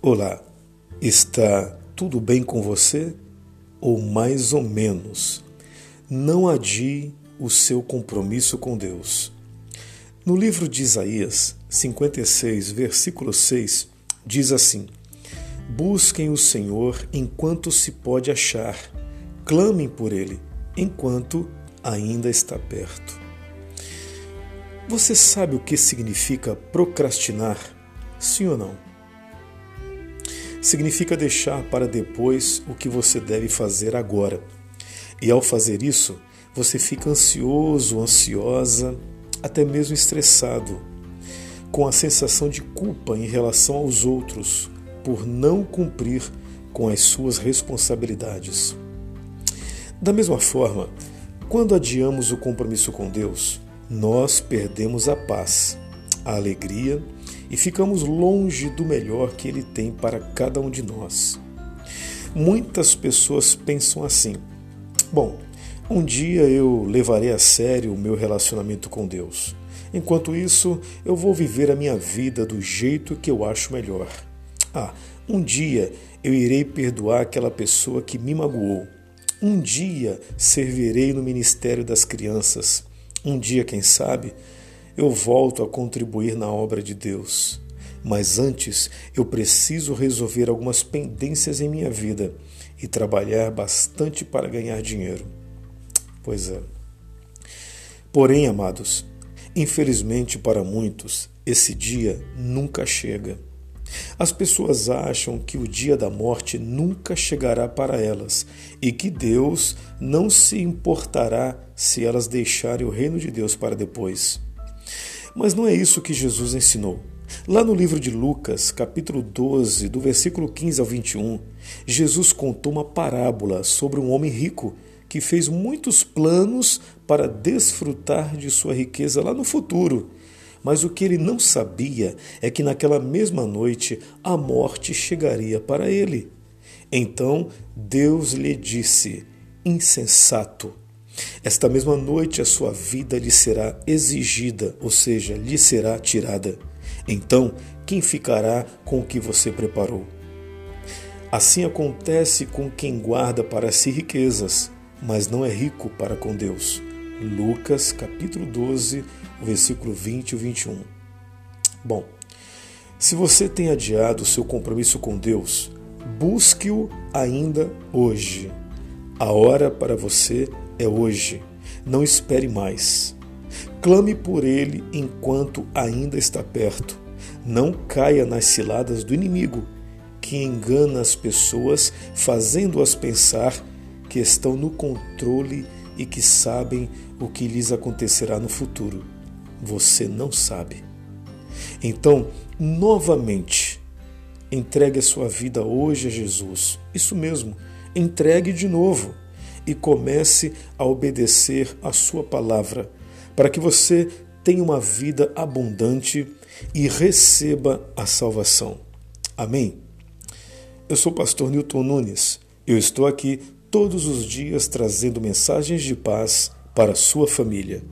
Olá, está tudo bem com você? Ou mais ou menos? Não adie o seu compromisso com Deus. No livro de Isaías 56, versículo 6, diz assim: Busquem o Senhor enquanto se pode achar, clamem por Ele enquanto ainda está perto. Você sabe o que significa procrastinar? Sim ou não? Significa deixar para depois o que você deve fazer agora. E ao fazer isso, você fica ansioso, ansiosa, até mesmo estressado, com a sensação de culpa em relação aos outros por não cumprir com as suas responsabilidades. Da mesma forma, quando adiamos o compromisso com Deus, nós perdemos a paz, a alegria e ficamos longe do melhor que Ele tem para cada um de nós. Muitas pessoas pensam assim: bom, um dia eu levarei a sério o meu relacionamento com Deus. Enquanto isso, eu vou viver a minha vida do jeito que eu acho melhor. Ah, um dia eu irei perdoar aquela pessoa que me magoou. Um dia servirei no ministério das crianças. Um dia, quem sabe, eu volto a contribuir na obra de Deus. Mas antes eu preciso resolver algumas pendências em minha vida e trabalhar bastante para ganhar dinheiro. Pois é. Porém, amados, infelizmente para muitos, esse dia nunca chega. As pessoas acham que o dia da morte nunca chegará para elas e que Deus não se importará se elas deixarem o reino de Deus para depois. Mas não é isso que Jesus ensinou. Lá no livro de Lucas, capítulo 12, do versículo 15 ao 21, Jesus contou uma parábola sobre um homem rico que fez muitos planos para desfrutar de sua riqueza lá no futuro. Mas o que ele não sabia é que naquela mesma noite a morte chegaria para ele. Então Deus lhe disse: Insensato esta mesma noite a sua vida lhe será exigida, ou seja, lhe será tirada. Então, quem ficará com o que você preparou? Assim acontece com quem guarda para si riquezas, mas não é rico para com Deus. Lucas capítulo 12, versículo 20 e 21. Bom, se você tem adiado o seu compromisso com Deus, busque-o ainda hoje. A hora para você é hoje. Não espere mais. Clame por ele enquanto ainda está perto. Não caia nas ciladas do inimigo, que engana as pessoas, fazendo-as pensar que estão no controle e que sabem o que lhes acontecerá no futuro. Você não sabe. Então, novamente, entregue a sua vida hoje a Jesus. Isso mesmo, entregue de novo e comece a obedecer a Sua palavra, para que você tenha uma vida abundante e receba a salvação. Amém? Eu sou o pastor Newton Nunes. Eu estou aqui todos os dias trazendo mensagens de paz para a sua família.